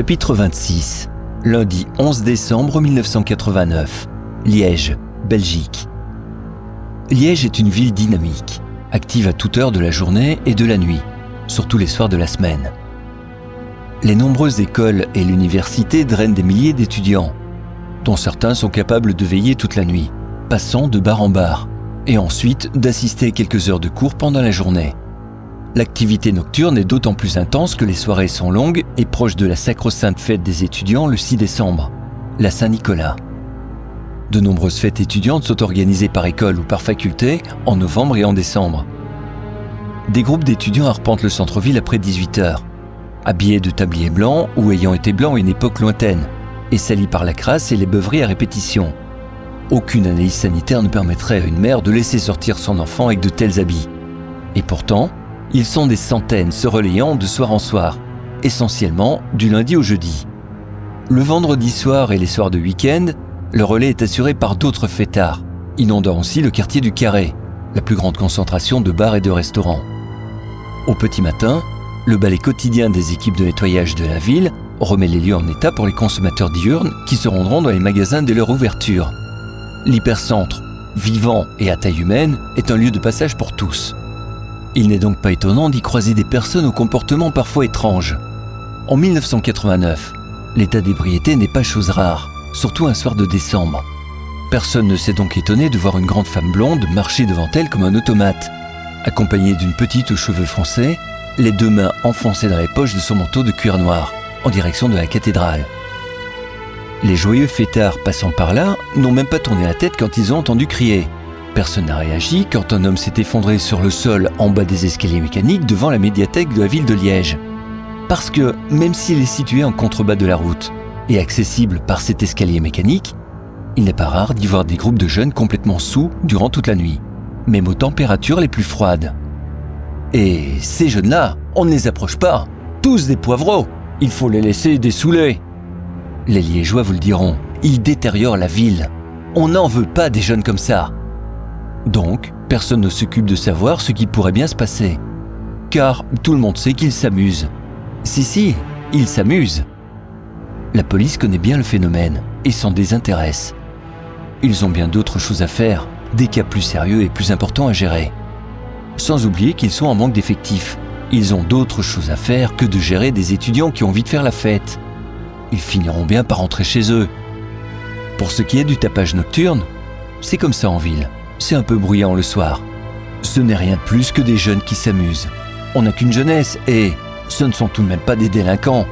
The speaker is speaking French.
Chapitre 26 Lundi 11 décembre 1989 Liège, Belgique. Liège est une ville dynamique, active à toute heure de la journée et de la nuit, surtout les soirs de la semaine. Les nombreuses écoles et l'université drainent des milliers d'étudiants, dont certains sont capables de veiller toute la nuit, passant de bar en bar, et ensuite d'assister quelques heures de cours pendant la journée. L'activité nocturne est d'autant plus intense que les soirées sont longues et proches de la sacro-sainte fête des étudiants le 6 décembre, la Saint-Nicolas. De nombreuses fêtes étudiantes sont organisées par école ou par faculté en novembre et en décembre. Des groupes d'étudiants arpentent le centre-ville après 18 heures, habillés de tabliers blancs ou ayant été blancs à une époque lointaine, et salis par la crasse et les beuveries à répétition. Aucune analyse sanitaire ne permettrait à une mère de laisser sortir son enfant avec de tels habits. Et pourtant, ils sont des centaines se relayant de soir en soir, essentiellement du lundi au jeudi. Le vendredi soir et les soirs de week-end, le relais est assuré par d'autres fêtards, inondant aussi le quartier du Carré, la plus grande concentration de bars et de restaurants. Au petit matin, le balai quotidien des équipes de nettoyage de la ville remet les lieux en état pour les consommateurs diurnes qui se rendront dans les magasins dès leur ouverture. L'hypercentre, vivant et à taille humaine, est un lieu de passage pour tous. Il n'est donc pas étonnant d'y croiser des personnes au comportement parfois étrange. En 1989, l'état d'ébriété n'est pas chose rare, surtout un soir de décembre. Personne ne s'est donc étonné de voir une grande femme blonde marcher devant elle comme un automate, accompagnée d'une petite aux cheveux foncés, les deux mains enfoncées dans les poches de son manteau de cuir noir, en direction de la cathédrale. Les joyeux fêtards passant par là n'ont même pas tourné la tête quand ils ont entendu crier Personne n'a réagi quand un homme s'est effondré sur le sol en bas des escaliers mécaniques devant la médiathèque de la ville de Liège. Parce que, même s'il est situé en contrebas de la route et accessible par cet escalier mécanique, il n'est pas rare d'y voir des groupes de jeunes complètement sous durant toute la nuit, même aux températures les plus froides. Et ces jeunes-là, on ne les approche pas, tous des poivreaux, il faut les laisser dessouler. Les Liégeois vous le diront, ils détériorent la ville. On n'en veut pas des jeunes comme ça. Donc, personne ne s'occupe de savoir ce qui pourrait bien se passer. Car tout le monde sait qu'ils s'amusent. Si, si, ils s'amusent. La police connaît bien le phénomène et s'en désintéresse. Ils ont bien d'autres choses à faire, des cas plus sérieux et plus importants à gérer. Sans oublier qu'ils sont en manque d'effectifs. Ils ont d'autres choses à faire que de gérer des étudiants qui ont envie de faire la fête. Ils finiront bien par rentrer chez eux. Pour ce qui est du tapage nocturne, c'est comme ça en ville c'est un peu bruyant le soir. Ce n'est rien de plus que des jeunes qui s'amusent. On n'a qu'une jeunesse et ce ne sont tout de même pas des délinquants.